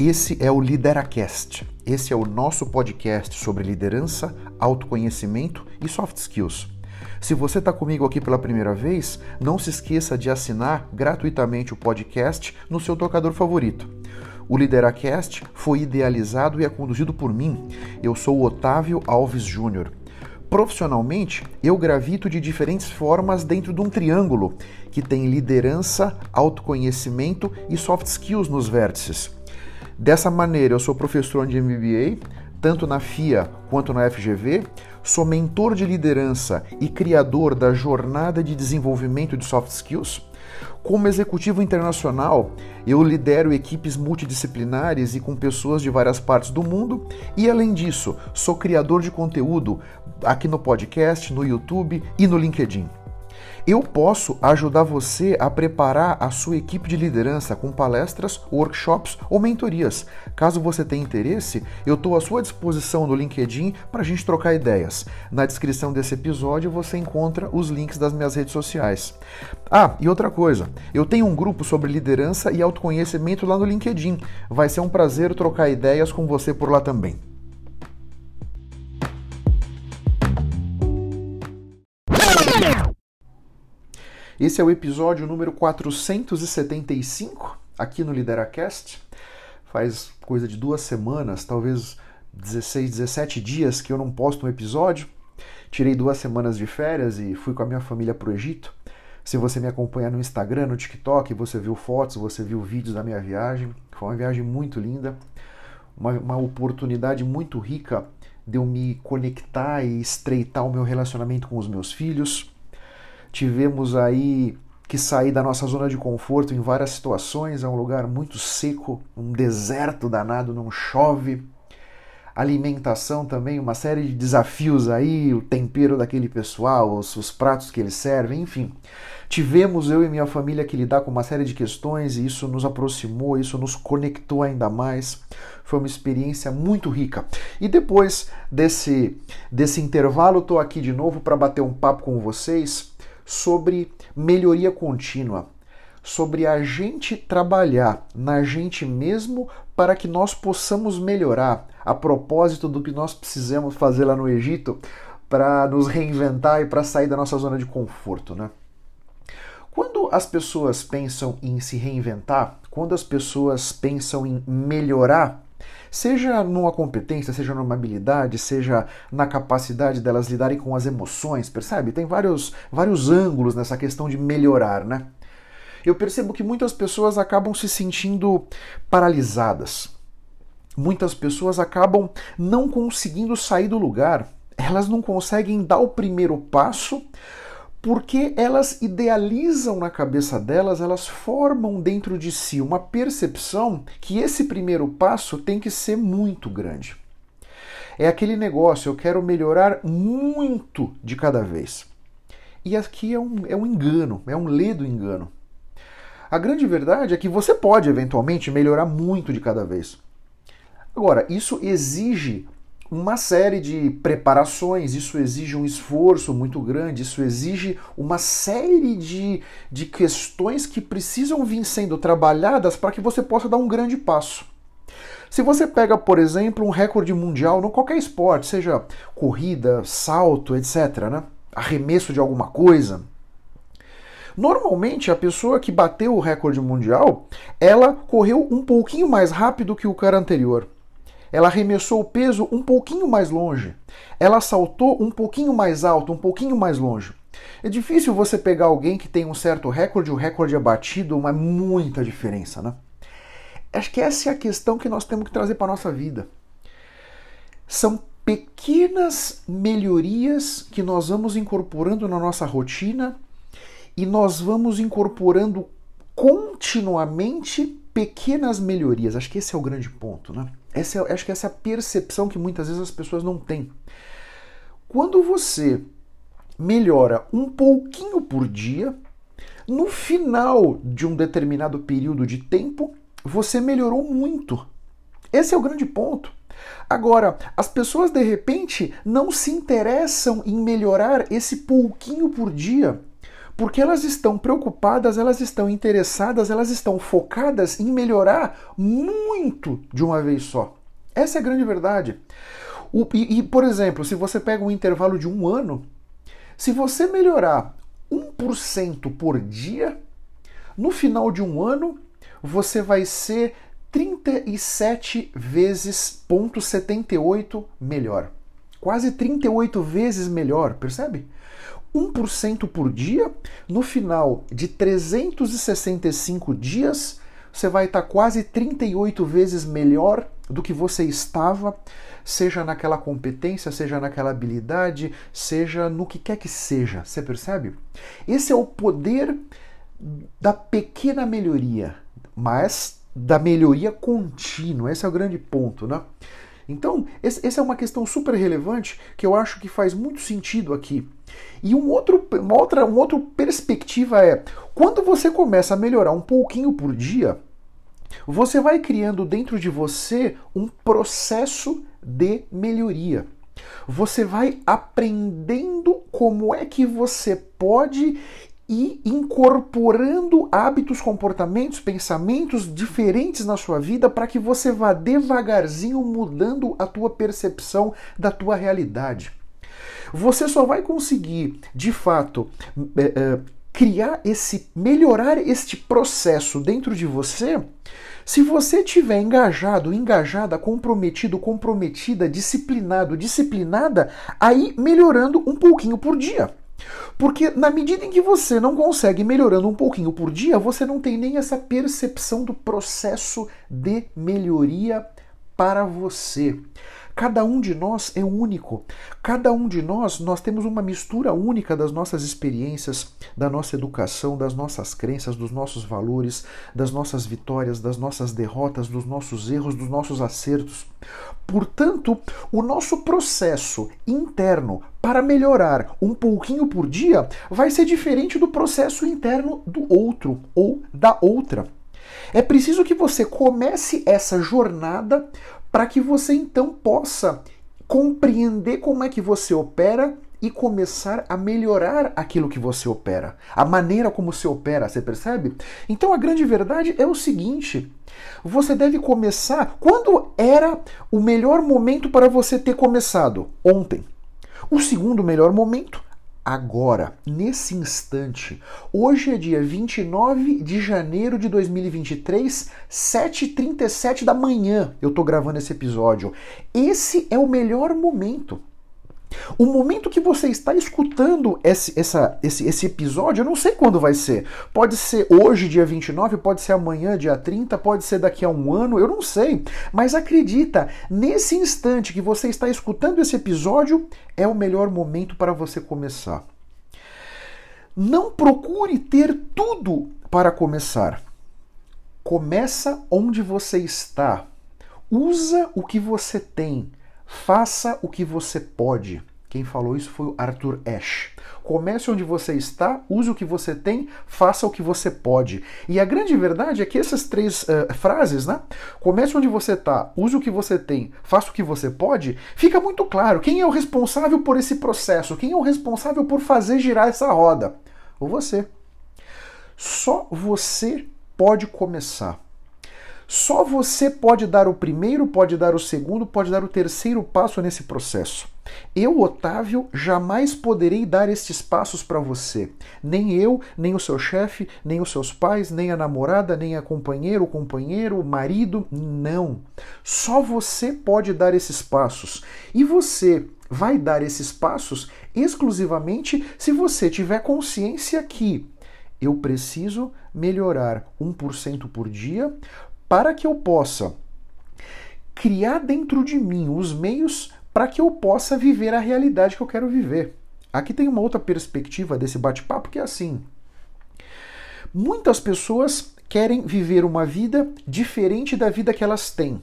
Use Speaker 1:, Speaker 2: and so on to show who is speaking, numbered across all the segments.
Speaker 1: Esse é o Lideracast. Esse é o nosso podcast sobre liderança, autoconhecimento e soft skills. Se você está comigo aqui pela primeira vez, não se esqueça de assinar gratuitamente o podcast no seu tocador favorito. O Lideracast foi idealizado e é conduzido por mim. Eu sou o Otávio Alves Júnior. Profissionalmente, eu gravito de diferentes formas dentro de um triângulo que tem liderança, autoconhecimento e soft skills nos vértices. Dessa maneira, eu sou professor de MBA, tanto na FIA quanto na FGV, sou mentor de liderança e criador da jornada de desenvolvimento de soft skills. Como executivo internacional, eu lidero equipes multidisciplinares e com pessoas de várias partes do mundo, e além disso, sou criador de conteúdo aqui no podcast, no YouTube e no LinkedIn. Eu posso ajudar você a preparar a sua equipe de liderança com palestras, workshops ou mentorias. Caso você tenha interesse, eu estou à sua disposição no LinkedIn para a gente trocar ideias. Na descrição desse episódio você encontra os links das minhas redes sociais. Ah, e outra coisa, eu tenho um grupo sobre liderança e autoconhecimento lá no LinkedIn. Vai ser um prazer trocar ideias com você por lá também. Esse é o episódio número 475 aqui no Lideracast. Faz coisa de duas semanas, talvez 16, 17 dias que eu não posto um episódio. Tirei duas semanas de férias e fui com a minha família para o Egito. Se você me acompanha no Instagram, no TikTok, você viu fotos, você viu vídeos da minha viagem. Foi uma viagem muito linda, uma, uma oportunidade muito rica de eu me conectar e estreitar o meu relacionamento com os meus filhos Tivemos aí que sair da nossa zona de conforto em várias situações, é um lugar muito seco, um deserto danado, não chove. Alimentação também, uma série de desafios aí, o tempero daquele pessoal, os, os pratos que eles servem, enfim. Tivemos eu e minha família que lidar com uma série de questões e isso nos aproximou, isso nos conectou ainda mais. Foi uma experiência muito rica. E depois desse, desse intervalo, estou aqui de novo para bater um papo com vocês sobre melhoria contínua, sobre a gente trabalhar na gente mesmo para que nós possamos melhorar a propósito do que nós precisamos fazer lá no Egito para nos reinventar e para sair da nossa zona de conforto, né? Quando as pessoas pensam em se reinventar, quando as pessoas pensam em melhorar Seja numa competência, seja numa habilidade, seja na capacidade delas lidarem com as emoções, percebe? Tem vários, vários ângulos nessa questão de melhorar, né? Eu percebo que muitas pessoas acabam se sentindo paralisadas. Muitas pessoas acabam não conseguindo sair do lugar. Elas não conseguem dar o primeiro passo porque elas idealizam na cabeça delas, elas formam dentro de si uma percepção que esse primeiro passo tem que ser muito grande. É aquele negócio, eu quero melhorar muito de cada vez. E aqui é um, é um engano, é um ledo engano. A grande verdade é que você pode eventualmente melhorar muito de cada vez. Agora, isso exige uma série de preparações, isso exige um esforço muito grande, isso exige uma série de, de questões que precisam vir sendo trabalhadas para que você possa dar um grande passo. Se você pega, por exemplo, um recorde mundial no qualquer esporte, seja corrida, salto, etc., né? arremesso de alguma coisa, Normalmente, a pessoa que bateu o recorde mundial, ela correu um pouquinho mais rápido que o cara anterior. Ela arremessou o peso um pouquinho mais longe. Ela saltou um pouquinho mais alto, um pouquinho mais longe. É difícil você pegar alguém que tem um certo recorde, o recorde é batido, mas muita diferença, né? Acho que essa é a questão que nós temos que trazer para a nossa vida. São pequenas melhorias que nós vamos incorporando na nossa rotina e nós vamos incorporando continuamente pequenas melhorias. Acho que esse é o grande ponto, né? Essa é, acho que essa é a percepção que muitas vezes as pessoas não têm. Quando você melhora um pouquinho por dia, no final de um determinado período de tempo, você melhorou muito. Esse é o grande ponto. Agora, as pessoas de repente não se interessam em melhorar esse pouquinho por dia, Porque elas estão preocupadas, elas estão interessadas, elas estão focadas em melhorar muito de uma vez só. Essa é a grande verdade. O, e, e, por exemplo, se você pega um intervalo de um ano, se você melhorar 1% por dia, no final de um ano, você vai ser 37 vezes 0,78 melhor. Quase 38 vezes melhor, percebe? 1% por dia, no final de 365 dias, você vai estar quase 38 vezes melhor do que você estava, seja naquela competência, seja naquela habilidade, seja no que quer que seja. Você percebe? Esse é o poder da pequena melhoria, mas da melhoria contínua. Esse é o grande ponto, né? Então, essa é uma questão super relevante que eu acho que faz muito sentido aqui. E um outro, uma outra uma outra perspectiva é: quando você começa a melhorar um pouquinho por dia, você vai criando dentro de você um processo de melhoria. Você vai aprendendo como é que você pode ir incorporando hábitos, comportamentos, pensamentos diferentes na sua vida para que você vá devagarzinho mudando a tua percepção da tua realidade. Você só vai conseguir, de fato, é, é, criar esse, melhorar este processo dentro de você se você tiver engajado, engajada, comprometido, comprometida, disciplinado, disciplinada, aí melhorando um pouquinho por dia. Porque na medida em que você não consegue melhorando um pouquinho por dia, você não tem nem essa percepção do processo de melhoria para você. Cada um de nós é único. Cada um de nós, nós temos uma mistura única das nossas experiências, da nossa educação, das nossas crenças, dos nossos valores, das nossas vitórias, das nossas derrotas, dos nossos erros, dos nossos acertos. Portanto, o nosso processo interno para melhorar um pouquinho por dia vai ser diferente do processo interno do outro ou da outra. É preciso que você comece essa jornada para que você então possa compreender como é que você opera e começar a melhorar aquilo que você opera, a maneira como você opera, você percebe? Então a grande verdade é o seguinte: você deve começar. Quando era o melhor momento para você ter começado? Ontem. O segundo melhor momento agora, nesse instante. Hoje é dia 29 de janeiro de 2023, 7h37 da manhã. Eu tô gravando esse episódio. Esse é o melhor momento. O momento que você está escutando esse, essa, esse, esse episódio, eu não sei quando vai ser. Pode ser hoje, dia 29, pode ser amanhã, dia 30, pode ser daqui a um ano, eu não sei. Mas acredita, nesse instante que você está escutando esse episódio, é o melhor momento para você começar. Não procure ter tudo para começar. Começa onde você está. Usa o que você tem Faça o que você pode. Quem falou isso foi o Arthur Ashe. Comece onde você está, use o que você tem, faça o que você pode. E a grande verdade é que essas três uh, frases, né? Comece onde você está, use o que você tem, faça o que você pode, fica muito claro quem é o responsável por esse processo, quem é o responsável por fazer girar essa roda. Ou você. Só você pode começar. Só você pode dar o primeiro, pode dar o segundo, pode dar o terceiro passo nesse processo. Eu, Otávio, jamais poderei dar estes passos para você. Nem eu, nem o seu chefe, nem os seus pais, nem a namorada, nem a companheira, o companheiro, o marido. Não. Só você pode dar esses passos. E você vai dar esses passos exclusivamente se você tiver consciência que eu preciso melhorar 1% por dia para que eu possa criar dentro de mim os meios para que eu possa viver a realidade que eu quero viver. Aqui tem uma outra perspectiva desse bate-papo que é assim: muitas pessoas querem viver uma vida diferente da vida que elas têm,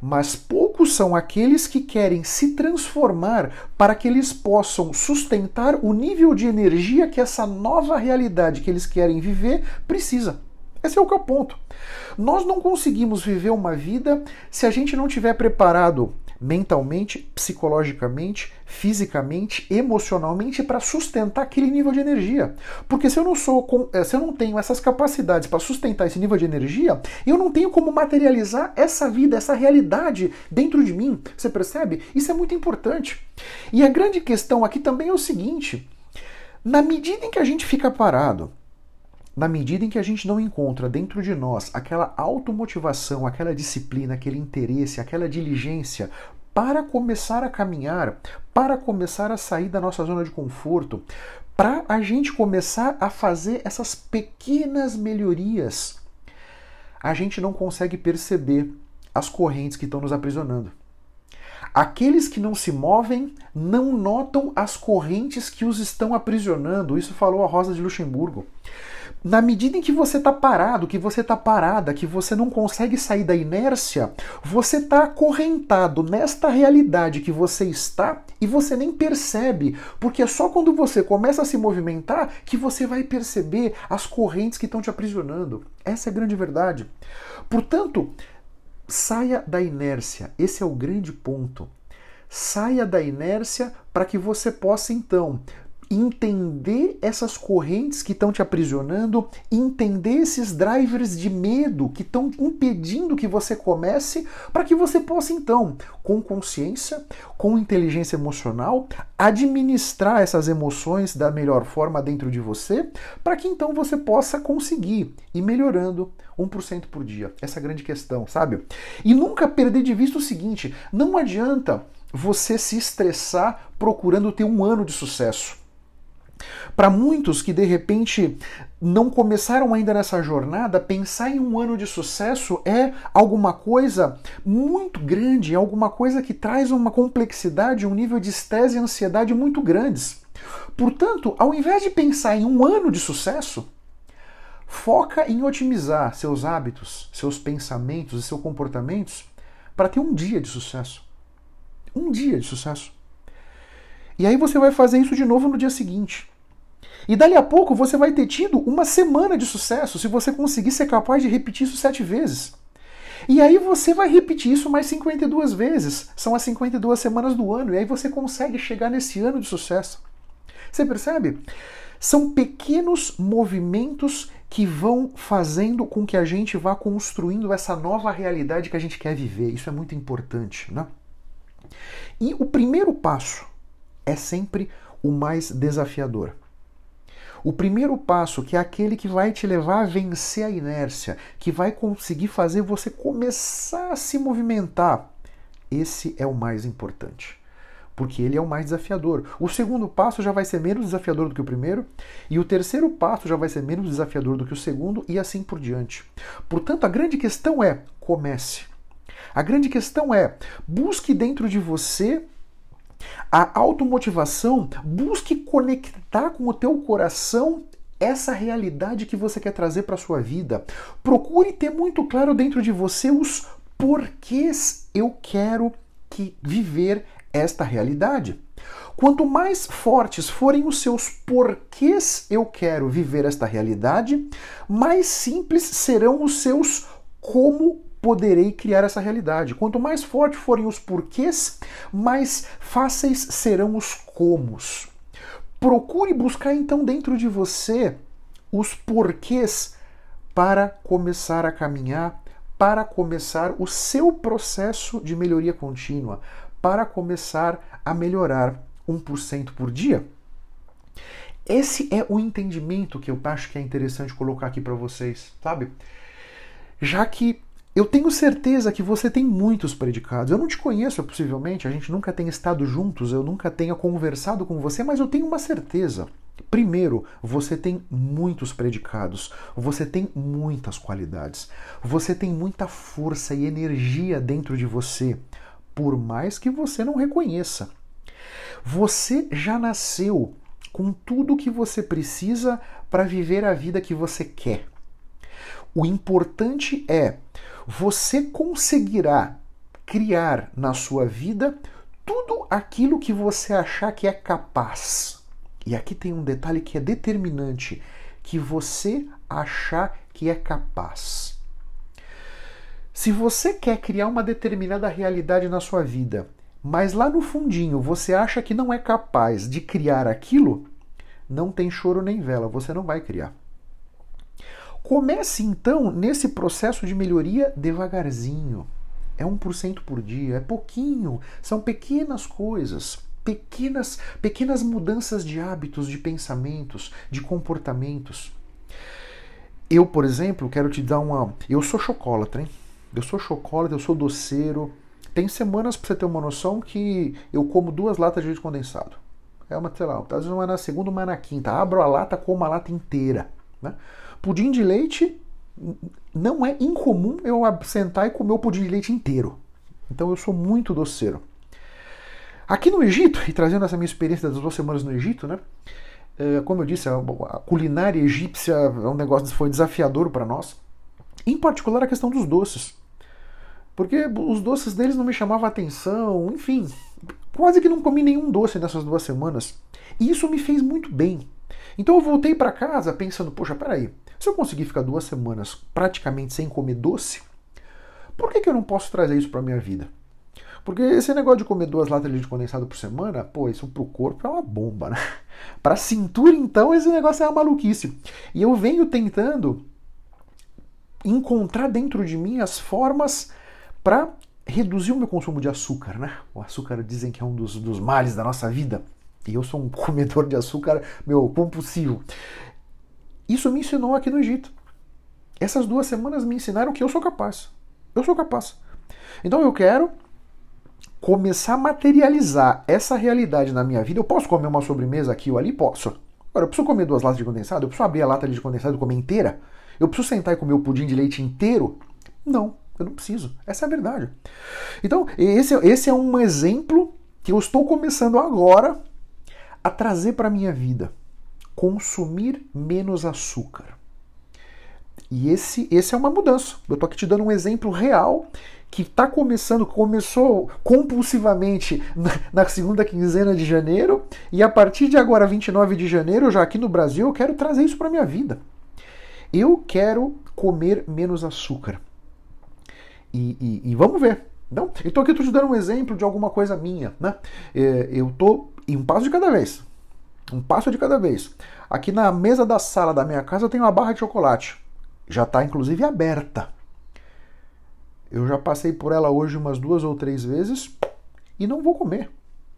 Speaker 1: mas poucos são aqueles que querem se transformar para que eles possam sustentar o nível de energia que essa nova realidade que eles querem viver precisa. Esse é o que eu ponto. Nós não conseguimos viver uma vida se a gente não tiver preparado mentalmente, psicologicamente, fisicamente, emocionalmente para sustentar aquele nível de energia. Porque se eu não sou, eh, se eu não tenho essas capacidades para sustentar esse nível de energia, eu não tenho como materializar essa vida, essa realidade dentro de mim. Você percebe? Isso é muito importante. E a grande questão aqui também é o seguinte: na medida em que a gente fica parado, na medida em que a gente não encontra dentro de nós aquela automotivação, aquela disciplina, aquele interesse, aquela diligência para começar a caminhar, para começar a sair da nossa zona de conforto, para a gente começar a fazer essas pequenas melhorias, a gente não consegue perceber as correntes que estão nos aprisionando. Aqueles que não se movem não notam as correntes que os estão aprisionando. Isso falou a Rosa de Luxemburgo na medida em que você está parado, que você está parada, que você não consegue sair da inércia, você está acorrentado nesta realidade que você está e você nem percebe, porque é só quando você começa a se movimentar que você vai perceber as correntes que estão te aprisionando. Essa é a grande verdade. Portanto, saia da inércia. Esse é o grande ponto. Saia da inércia para que você possa então entender essas correntes que estão te aprisionando, entender esses drivers de medo que estão impedindo que você comece, para que você possa então, com consciência, com inteligência emocional, administrar essas emoções da melhor forma dentro de você, para que então você possa conseguir ir melhorando 1% por dia. Essa é grande questão, sabe? E nunca perder de vista o seguinte: não adianta você se estressar procurando ter um ano de sucesso. Para muitos que de repente não começaram ainda nessa jornada, pensar em um ano de sucesso é alguma coisa muito grande, é alguma coisa que traz uma complexidade, um nível de estresse e ansiedade muito grandes. Portanto, ao invés de pensar em um ano de sucesso, foca em otimizar seus hábitos, seus pensamentos e seus comportamentos para ter um dia de sucesso. Um dia de sucesso. E aí você vai fazer isso de novo no dia seguinte. E dali a pouco você vai ter tido uma semana de sucesso se você conseguir ser capaz de repetir isso sete vezes. E aí você vai repetir isso mais 52 vezes. São as 52 semanas do ano. E aí você consegue chegar nesse ano de sucesso. Você percebe? São pequenos movimentos que vão fazendo com que a gente vá construindo essa nova realidade que a gente quer viver. Isso é muito importante, né? E o primeiro passo é sempre o mais desafiador. O primeiro passo, que é aquele que vai te levar a vencer a inércia, que vai conseguir fazer você começar a se movimentar, esse é o mais importante. Porque ele é o mais desafiador. O segundo passo já vai ser menos desafiador do que o primeiro, e o terceiro passo já vai ser menos desafiador do que o segundo, e assim por diante. Portanto, a grande questão é: comece. A grande questão é: busque dentro de você a automotivação, busque conectar com o teu coração essa realidade que você quer trazer para sua vida. Procure ter muito claro dentro de você os porquês eu quero que viver esta realidade. Quanto mais fortes forem os seus porquês eu quero viver esta realidade, mais simples serão os seus como poderei criar essa realidade. Quanto mais fortes forem os porquês, mais fáceis serão os comos. Procure buscar então dentro de você os porquês para começar a caminhar, para começar o seu processo de melhoria contínua, para começar a melhorar 1% por dia. Esse é o entendimento que eu acho que é interessante colocar aqui para vocês, sabe? Já que eu tenho certeza que você tem muitos predicados. Eu não te conheço, possivelmente, a gente nunca tem estado juntos, eu nunca tenha conversado com você, mas eu tenho uma certeza. Primeiro, você tem muitos predicados, você tem muitas qualidades, você tem muita força e energia dentro de você, por mais que você não reconheça. Você já nasceu com tudo o que você precisa para viver a vida que você quer. O importante é você conseguirá criar na sua vida tudo aquilo que você achar que é capaz. E aqui tem um detalhe que é determinante: que você achar que é capaz. Se você quer criar uma determinada realidade na sua vida, mas lá no fundinho você acha que não é capaz de criar aquilo, não tem choro nem vela, você não vai criar. Comece então nesse processo de melhoria devagarzinho. É 1% por dia, é pouquinho, são pequenas coisas, pequenas, pequenas mudanças de hábitos, de pensamentos, de comportamentos. Eu, por exemplo, quero te dar uma. Eu sou chocolatra, hein? Eu sou chocolate, eu sou doceiro. Tem semanas, pra você ter uma noção, que eu como duas latas de leite condensado. É uma, sei lá, às vezes uma na segunda, uma na quinta. Abro a lata, como a lata inteira. Né? Pudim de leite, não é incomum eu sentar e comer o pudim de leite inteiro. Então eu sou muito doceiro. Aqui no Egito, e trazendo essa minha experiência das duas semanas no Egito, né? É, como eu disse, a culinária egípcia é um negócio que foi desafiador para nós. Em particular a questão dos doces. Porque os doces deles não me chamavam atenção, enfim. Quase que não comi nenhum doce nessas duas semanas. E isso me fez muito bem. Então eu voltei para casa pensando, poxa, peraí, se eu conseguir ficar duas semanas praticamente sem comer doce, por que, que eu não posso trazer isso para minha vida? Porque esse negócio de comer duas latas de leite condensado por semana, pô, isso pro corpo é uma bomba, né? Pra cintura, então, esse negócio é uma maluquice. E eu venho tentando encontrar dentro de mim as formas para reduzir o meu consumo de açúcar, né? O açúcar dizem que é um dos, dos males da nossa vida. E eu sou um comedor de açúcar, meu, compulsivo. Isso me ensinou aqui no Egito. Essas duas semanas me ensinaram que eu sou capaz. Eu sou capaz. Então eu quero começar a materializar essa realidade na minha vida. Eu posso comer uma sobremesa aqui ou ali? Posso. Agora, eu preciso comer duas latas de condensado? Eu preciso abrir a lata de condensado e comer inteira? Eu preciso sentar e comer o pudim de leite inteiro? Não. Eu não preciso. Essa é a verdade. Então, esse, esse é um exemplo que eu estou começando agora a trazer para a minha vida. Consumir menos açúcar. E esse, esse é uma mudança. Eu estou aqui te dando um exemplo real que está começando, começou compulsivamente na, na, segunda quinzena de janeiro, e a partir de agora, 29 de janeiro, já aqui no Brasil, eu quero trazer isso para minha vida. Eu quero comer menos açúcar. E, e, e vamos ver. Não? Então aqui eu estou te dando um exemplo de alguma coisa minha. Né? É, eu estou em um passo de cada vez. Um passo de cada vez. Aqui na mesa da sala da minha casa eu tenho uma barra de chocolate. Já está inclusive aberta. Eu já passei por ela hoje umas duas ou três vezes e não vou comer.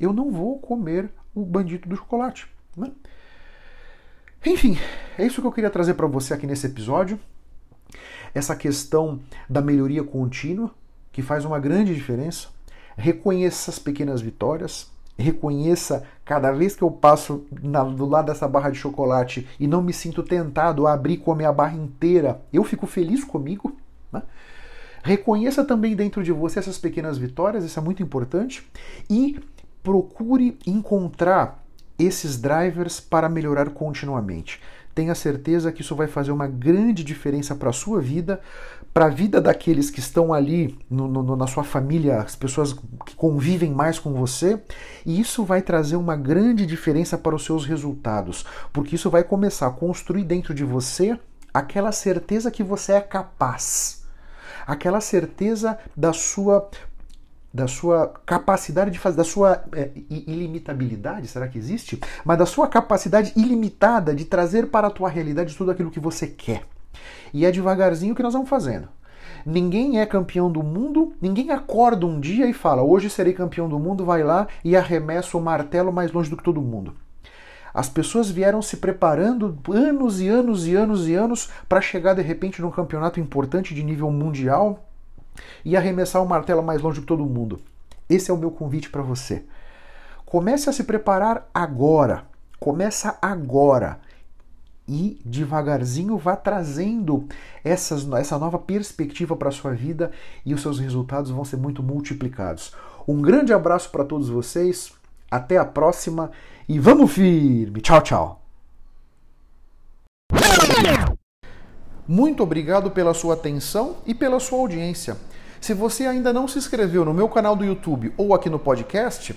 Speaker 1: Eu não vou comer o bandito do chocolate. Né? Enfim, é isso que eu queria trazer para você aqui nesse episódio essa questão da melhoria contínua, que faz uma grande diferença. Reconheça as pequenas vitórias, reconheça cada vez que eu passo na, do lado dessa barra de chocolate e não me sinto tentado a abrir e comer a barra inteira, eu fico feliz comigo. Né? Reconheça também dentro de você essas pequenas vitórias, isso é muito importante, e procure encontrar esses drivers para melhorar continuamente tenha certeza que isso vai fazer uma grande diferença para a sua vida, para a vida daqueles que estão ali no, no, na sua família, as pessoas que convivem mais com você, e isso vai trazer uma grande diferença para os seus resultados, porque isso vai começar a construir dentro de você aquela certeza que você é capaz, aquela certeza da sua da sua capacidade de fazer, da sua é, ilimitabilidade, será que existe? Mas da sua capacidade ilimitada de trazer para a tua realidade tudo aquilo que você quer. E é devagarzinho que nós vamos fazendo. Ninguém é campeão do mundo, ninguém acorda um dia e fala, hoje serei campeão do mundo, vai lá e arremessa o martelo mais longe do que todo mundo. As pessoas vieram se preparando anos e anos e anos e anos para chegar de repente num campeonato importante de nível mundial, e arremessar o martelo mais longe que todo mundo. Esse é o meu convite para você. Comece a se preparar agora. Começa agora. E devagarzinho vá trazendo essas, essa nova perspectiva para a sua vida e os seus resultados vão ser muito multiplicados. Um grande abraço para todos vocês. Até a próxima e vamos firme. Tchau, tchau. Muito obrigado pela sua atenção e pela sua audiência. Se você ainda não se inscreveu no meu canal do YouTube ou aqui no podcast,